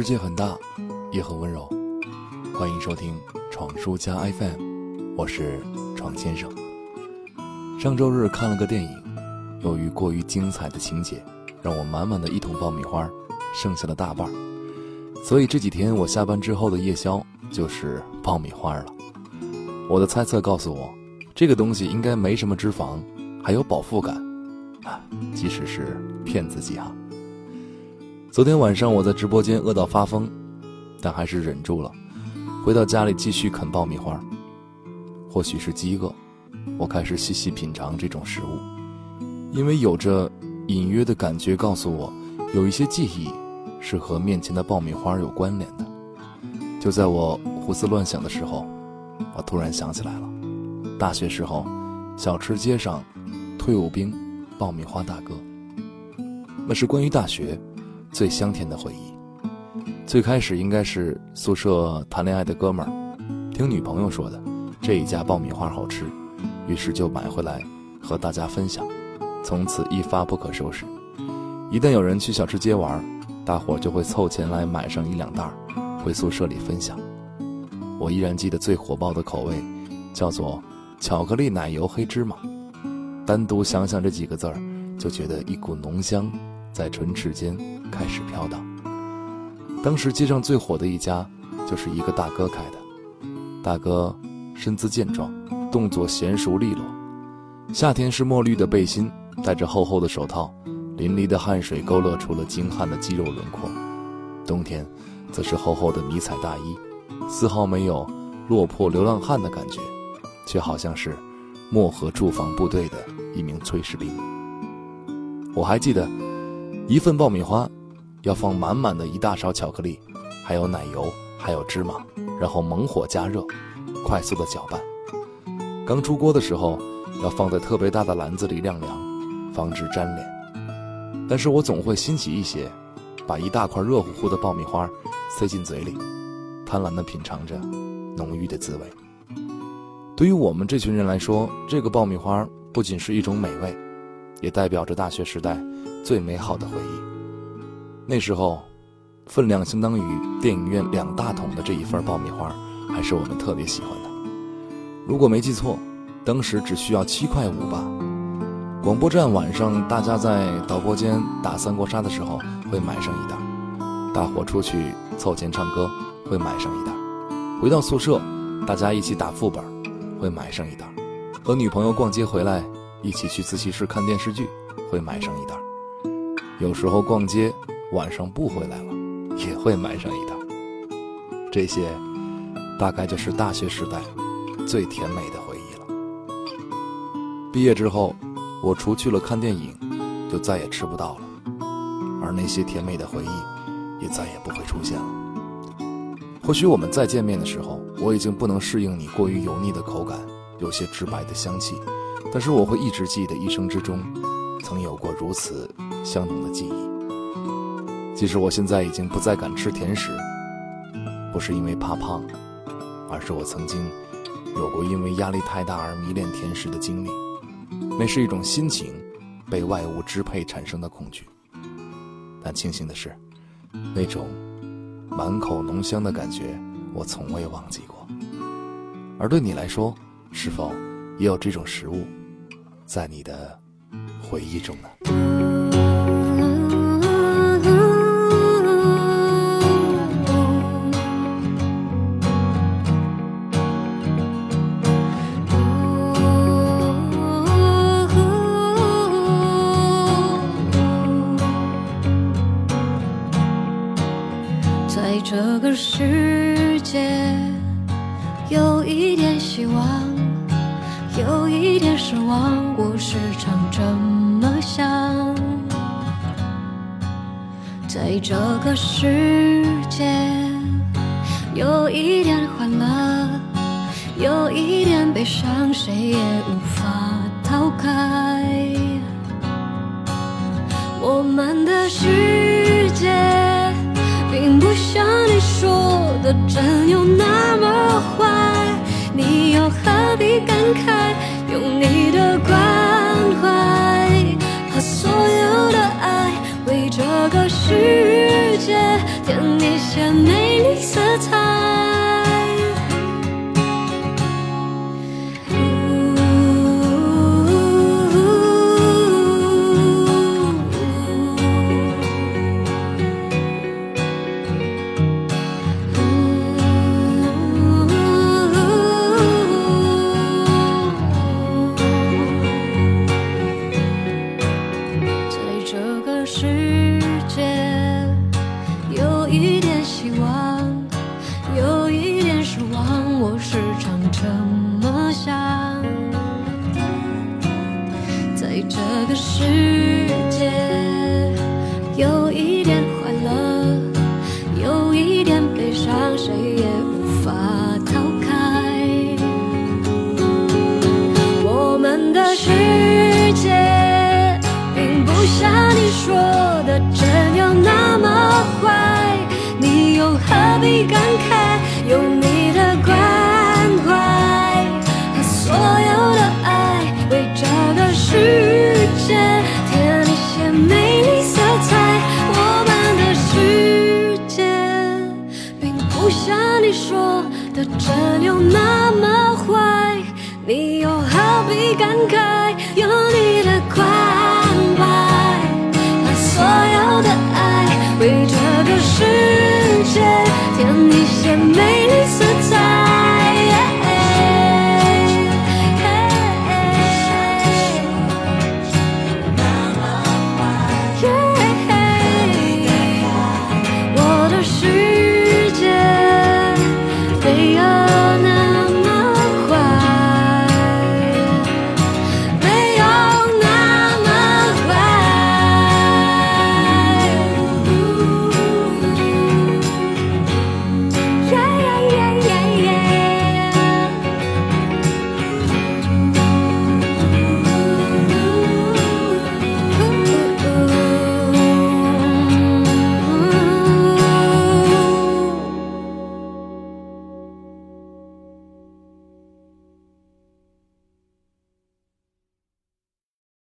世界很大，也很温柔。欢迎收听闯书家 FM，我是闯先生。上周日看了个电影，由于过于精彩的情节，让我满满的一桶爆米花剩下了大半，所以这几天我下班之后的夜宵就是爆米花了。我的猜测告诉我，这个东西应该没什么脂肪，还有饱腹感，啊，即使是骗自己哈。昨天晚上我在直播间饿到发疯，但还是忍住了，回到家里继续啃爆米花。或许是饥饿，我开始细细品尝这种食物，因为有着隐约的感觉告诉我，有一些记忆是和面前的爆米花有关联的。就在我胡思乱想的时候，我突然想起来了，大学时候，小吃街上，退伍兵，爆米花大哥。那是关于大学。最香甜的回忆，最开始应该是宿舍谈恋爱的哥们儿，听女朋友说的，这一家爆米花好吃，于是就买回来和大家分享，从此一发不可收拾。一旦有人去小吃街玩，大伙就会凑钱来买上一两袋，回宿舍里分享。我依然记得最火爆的口味，叫做巧克力奶油黑芝麻，单独想想这几个字儿，就觉得一股浓香。在唇齿间开始飘荡。当时街上最火的一家，就是一个大哥开的。大哥身姿健壮，动作娴熟利落。夏天是墨绿的背心，戴着厚厚的手套，淋漓的汗水勾勒出了精悍的肌肉轮廓。冬天，则是厚厚的迷彩大衣，丝毫没有落魄流浪汉的感觉，却好像是漠河驻防部队的一名炊事兵。我还记得。一份爆米花，要放满满的一大勺巧克力，还有奶油，还有芝麻，然后猛火加热，快速的搅拌。刚出锅的时候，要放在特别大的篮子里晾凉，防止粘连。但是我总会新奇一些，把一大块热乎乎的爆米花塞进嘴里，贪婪地品尝着浓郁的滋味。对于我们这群人来说，这个爆米花不仅是一种美味，也代表着大学时代。最美好的回忆。那时候，分量相当于电影院两大桶的这一份爆米花，还是我们特别喜欢的。如果没记错，当时只需要七块五吧。广播站晚上，大家在导播间打三国杀的时候，会买上一袋；大伙出去凑钱唱歌，会买上一袋；回到宿舍，大家一起打副本，会买上一袋；和女朋友逛街回来，一起去自习室看电视剧，会买上一袋。有时候逛街，晚上不回来了，也会买上一袋。这些，大概就是大学时代最甜美的回忆了。毕业之后，我除去了看电影，就再也吃不到了，而那些甜美的回忆，也再也不会出现了。或许我们再见面的时候，我已经不能适应你过于油腻的口感，有些直白的香气，但是我会一直记得一生之中，曾有过如此。相同的记忆。即使我现在已经不再敢吃甜食，不是因为怕胖，而是我曾经有过因为压力太大而迷恋甜食的经历。那是一种心情被外物支配产生的恐惧。但庆幸的是，那种满口浓香的感觉，我从未忘记过。而对你来说，是否也有这种食物，在你的回忆中呢？望，我时常这么想。在这个世界有一点欢乐，有一点悲伤，谁也无法逃开。我们的世界。并不像你说的真有那么坏，你又何必感慨？用你的关怀和所有的爱，为这个世界添一。些美丽色彩。失望，我时常这么想。在这个世界，有一点快乐，有一点悲伤，谁也无法逃开。我们的世界并不像你说的真有那么坏，你又何必感慨？有你你说的真有那么坏，你又何必感慨？有你的关怀把所有的爱，为这个世界添一些美